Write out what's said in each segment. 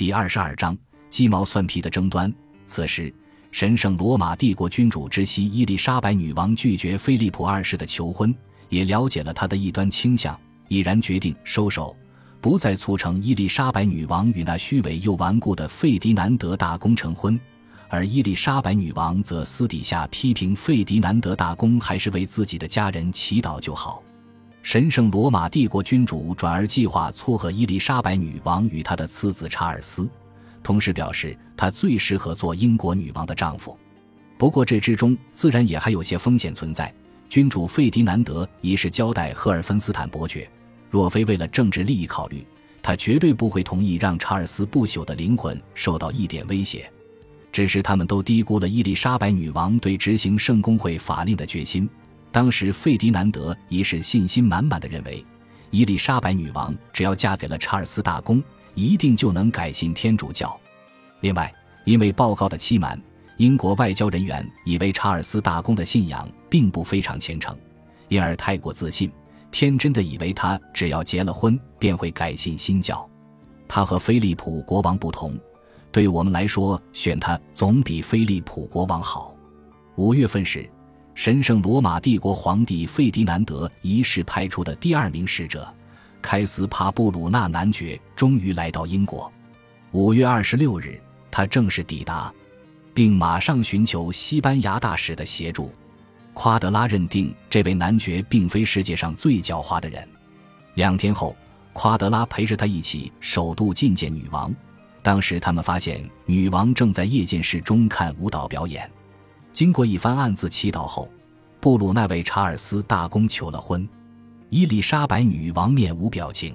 第二十二章鸡毛蒜皮的争端。此时，神圣罗马帝国君主之妻伊丽莎白女王拒绝菲利普二世的求婚，也了解了他的异端倾向，已然决定收手，不再促成伊丽莎白女王与那虚伪又顽固的费迪南德大公成婚。而伊丽莎白女王则私底下批评费迪南德大公，还是为自己的家人祈祷就好。神圣罗马帝国君主转而计划撮合伊丽莎白女王与他的次子查尔斯，同时表示他最适合做英国女王的丈夫。不过这之中自然也还有些风险存在。君主费迪南德一是交代赫尔芬斯坦伯爵，若非为了政治利益考虑，他绝对不会同意让查尔斯不朽的灵魂受到一点威胁。只是他们都低估了伊丽莎白女王对执行圣公会法令的决心。当时费迪南德一是信心满满的认为，伊丽莎白女王只要嫁给了查尔斯大公，一定就能改信天主教。另外，因为报告的欺瞒，英国外交人员以为查尔斯大公的信仰并不非常虔诚，因而太过自信，天真的以为他只要结了婚便会改信新教。他和菲利普国王不同。对我们来说，选他总比菲利普国王好。五月份时，神圣罗马帝国皇帝费迪南德一世派出的第二名使者开斯帕布鲁纳男爵终于来到英国。五月二十六日，他正式抵达，并马上寻求西班牙大使的协助。夸德拉认定这位男爵并非世界上最狡猾的人。两天后，夸德拉陪着他一起首度觐见女王。当时他们发现女王正在夜间室中看舞蹈表演。经过一番暗自祈祷后，布鲁奈为查尔斯大公求了婚。伊丽莎白女王面无表情，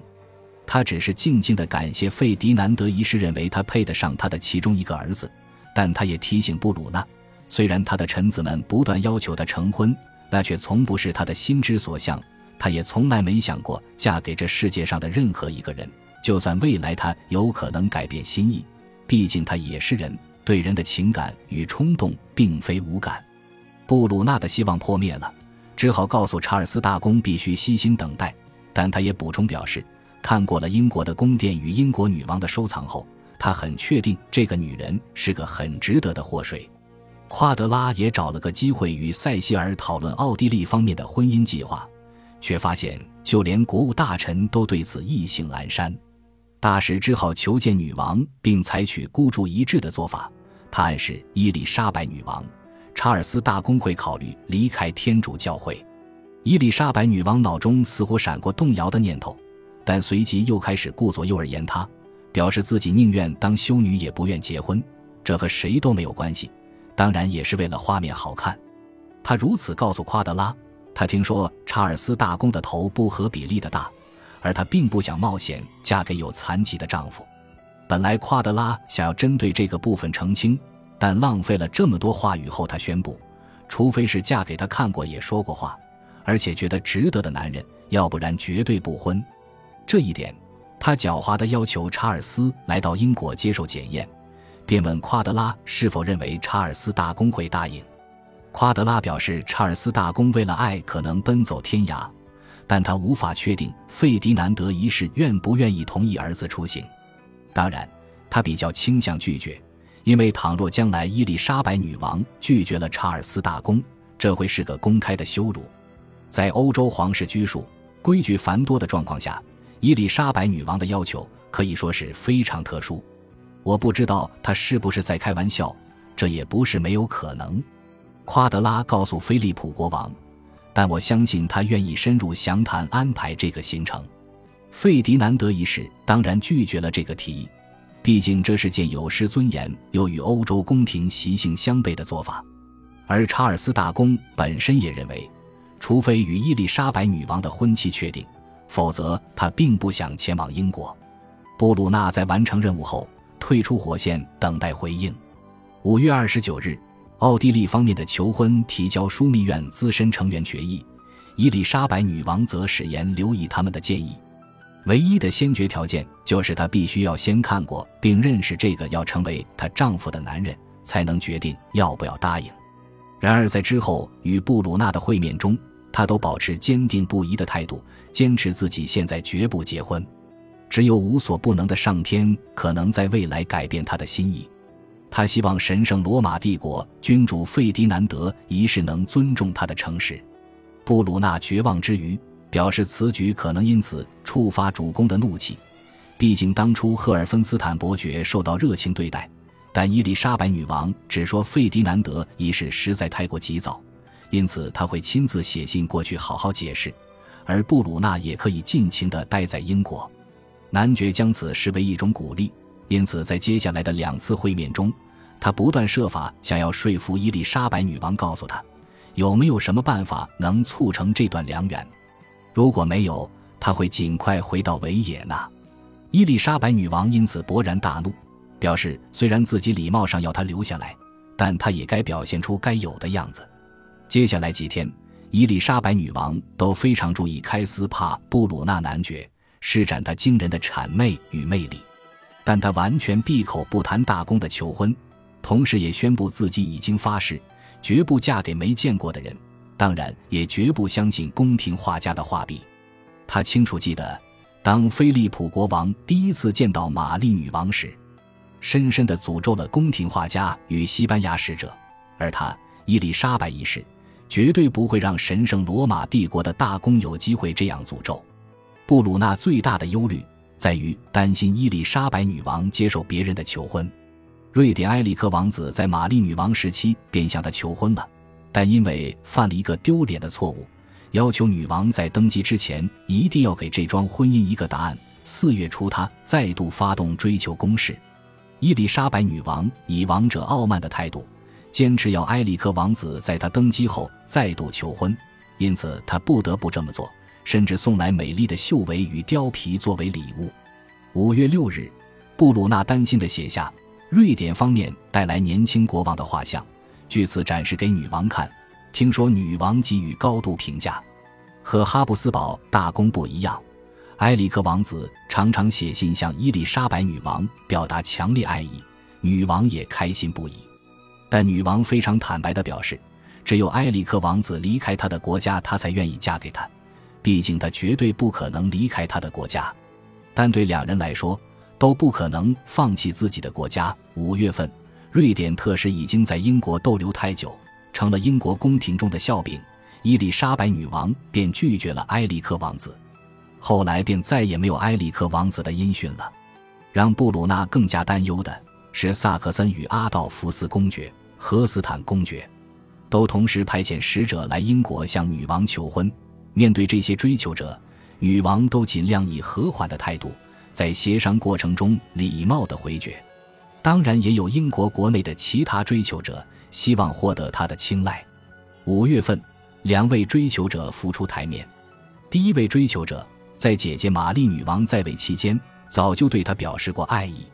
她只是静静地感谢费迪南德一世认为他配得上他的其中一个儿子。但他也提醒布鲁纳，虽然他的臣子们不断要求他成婚，那却从不是他的心之所向。他也从来没想过嫁给这世界上的任何一个人。就算未来他有可能改变心意，毕竟他也是人，对人的情感与冲动并非无感。布鲁纳的希望破灭了，只好告诉查尔斯大公必须悉心等待。但他也补充表示，看过了英国的宫殿与英国女王的收藏后，他很确定这个女人是个很值得的祸水。夸德拉也找了个机会与塞西尔讨论奥地利方面的婚姻计划，却发现就连国务大臣都对此意兴阑珊。大使只好求见女王，并采取孤注一掷的做法。他暗示伊丽莎白女王，查尔斯大公会考虑离开天主教会。伊丽莎白女王脑中似乎闪过动摇的念头，但随即又开始顾左右而言他，表示自己宁愿当修女也不愿结婚。这和谁都没有关系，当然也是为了画面好看。他如此告诉夸德拉：他听说查尔斯大公的头不合比例的大。而她并不想冒险嫁给有残疾的丈夫。本来夸德拉想要针对这个部分澄清，但浪费了这么多话语后，他宣布：除非是嫁给他看过也说过话，而且觉得值得的男人，要不然绝对不婚。这一点，他狡猾地要求查尔斯来到英国接受检验，便问夸德拉是否认为查尔斯大公会答应。夸德拉表示，查尔斯大公为了爱可能奔走天涯。但他无法确定费迪南德一世愿不愿意同意儿子出行。当然，他比较倾向拒绝，因为倘若将来伊丽莎白女王拒绝了查尔斯大公，这会是个公开的羞辱。在欧洲皇室拘束、规矩繁多的状况下，伊丽莎白女王的要求可以说是非常特殊。我不知道他是不是在开玩笑，这也不是没有可能。夸德拉告诉菲利普国王。但我相信他愿意深入详谈安排这个行程。费迪南德一世当然拒绝了这个提议，毕竟这是件有失尊严又与欧洲宫廷习性相悖的做法。而查尔斯大公本身也认为，除非与伊丽莎白女王的婚期确定，否则他并不想前往英国。布鲁纳在完成任务后退出火线，等待回应。五月二十九日。奥地利方面的求婚提交枢密院资深成员决议，伊丽莎白女王则誓言留意他们的建议。唯一的先决条件就是她必须要先看过并认识这个要成为她丈夫的男人，才能决定要不要答应。然而在之后与布鲁纳的会面中，她都保持坚定不移的态度，坚持自己现在绝不结婚。只有无所不能的上天可能在未来改变他的心意。他希望神圣罗马帝国君主费迪南德一世能尊重他的诚实。布鲁纳绝望之余，表示此举可能因此触发主公的怒气。毕竟当初赫尔芬斯坦伯爵受到热情对待，但伊丽莎白女王只说费迪南德一事实在太过急躁，因此他会亲自写信过去好好解释。而布鲁纳也可以尽情地待在英国。男爵将此视为一种鼓励，因此在接下来的两次会面中。他不断设法想要说服伊丽莎白女王，告诉她有没有什么办法能促成这段良缘。如果没有，他会尽快回到维也纳。伊丽莎白女王因此勃然大怒，表示虽然自己礼貌上要他留下来，但他也该表现出该有的样子。接下来几天，伊丽莎白女王都非常注意开斯帕布鲁纳男爵，施展他惊人的谄媚与魅力，但他完全闭口不谈大公的求婚。同时，也宣布自己已经发誓，绝不嫁给没见过的人，当然也绝不相信宫廷画家的画笔。他清楚记得，当菲利普国王第一次见到玛丽女王时，深深地诅咒了宫廷画家与西班牙使者，而他伊丽莎白一世绝对不会让神圣罗马帝国的大公有机会这样诅咒。布鲁纳最大的忧虑在于担心伊丽莎白女王接受别人的求婚。瑞典埃里克王子在玛丽女王时期便向她求婚了，但因为犯了一个丢脸的错误，要求女王在登基之前一定要给这桩婚姻一个答案。四月初，他再度发动追求攻势。伊丽莎白女王以王者傲慢的态度，坚持要埃里克王子在她登基后再度求婚，因此他不得不这么做，甚至送来美丽的绣尾与貂皮作为礼物。五月六日，布鲁纳担心地写下。瑞典方面带来年轻国王的画像，据此展示给女王看。听说女王给予高度评价。和哈布斯堡大公不一样，埃里克王子常常写信向伊丽莎白女王表达强烈爱意，女王也开心不已。但女王非常坦白地表示，只有埃里克王子离开他的国家，她才愿意嫁给他。毕竟他绝对不可能离开他的国家。但对两人来说，都不可能放弃自己的国家。五月份，瑞典特使已经在英国逗留太久，成了英国宫廷中的笑柄。伊丽莎白女王便拒绝了埃里克王子，后来便再也没有埃里克王子的音讯了。让布鲁纳更加担忧的是，萨克森与阿道夫斯公爵、荷斯坦公爵都同时派遣使者来英国向女王求婚。面对这些追求者，女王都尽量以和缓的态度。在协商过程中礼貌的回绝，当然也有英国国内的其他追求者希望获得他的青睐。五月份，两位追求者浮出台面。第一位追求者在姐姐玛丽女王在位期间，早就对他表示过爱意，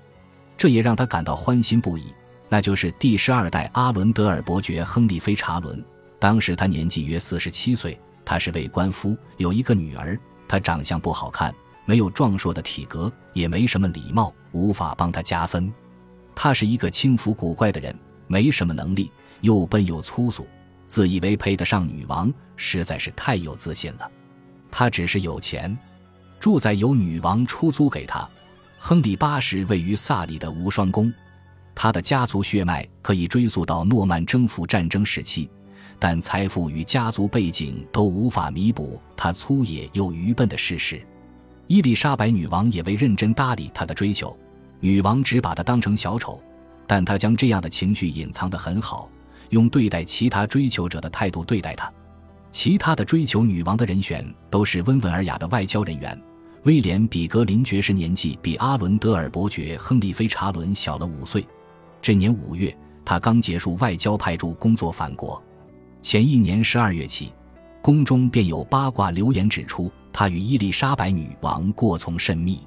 这也让他感到欢欣不已。那就是第十二代阿伦德尔伯爵亨利菲查伦。当时他年纪约四十七岁，他是位官夫，有一个女儿。他长相不好看。没有壮硕的体格，也没什么礼貌，无法帮他加分。他是一个轻浮古怪的人，没什么能力，又笨又粗俗，自以为配得上女王，实在是太有自信了。他只是有钱，住在由女王出租给他。亨利八世位于萨里的无双宫，他的家族血脉可以追溯到诺曼征服战争时期，但财富与家族背景都无法弥补他粗野又愚笨的事实。伊丽莎白女王也未认真搭理他的追求，女王只把他当成小丑，但他将这样的情绪隐藏得很好，用对待其他追求者的态度对待他。其他的追求女王的人选都是温文尔雅的外交人员。威廉·比格林爵士年纪比阿伦德尔伯爵亨利·菲查伦小了五岁，这年五月他刚结束外交派驻工作返国，前一年十二月起，宫中便有八卦流言指出。他与伊丽莎白女王过从甚密。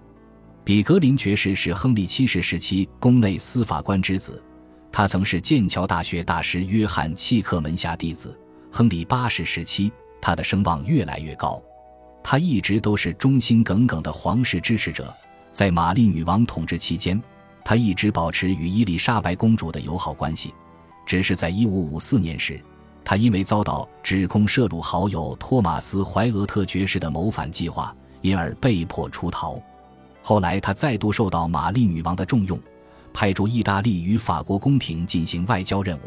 比格林爵士是亨利七世时期宫内司法官之子，他曾是剑桥大学大师约翰契克门下弟子。亨利八世时期，他的声望越来越高。他一直都是忠心耿耿的皇室支持者。在玛丽女王统治期间，他一直保持与伊丽莎白公主的友好关系。只是在1554年时。他因为遭到指控涉入好友托马斯·怀俄特爵士的谋反计划，因而被迫出逃。后来他再度受到玛丽女王的重用，派驻意大利与法国宫廷进行外交任务。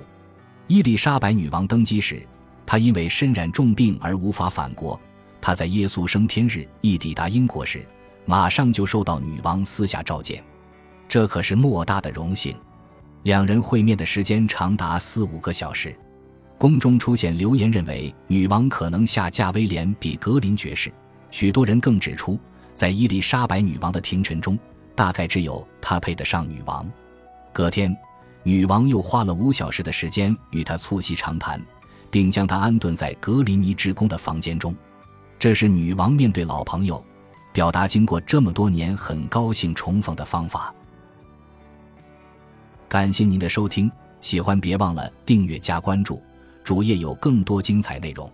伊丽莎白女王登基时，他因为身染重病而无法返国。他在耶稣升天日一抵达英国时，马上就受到女王私下召见，这可是莫大的荣幸。两人会面的时间长达四五个小时。宫中出现流言，认为女王可能下嫁威廉比格林爵士。许多人更指出，在伊丽莎白女王的廷臣中，大概只有她配得上女王。隔天，女王又花了五小时的时间与他促膝长谈，并将他安顿在格林尼治宫的房间中。这是女王面对老朋友，表达经过这么多年很高兴重逢的方法。感谢您的收听，喜欢别忘了订阅加关注，主页有更多精彩内容。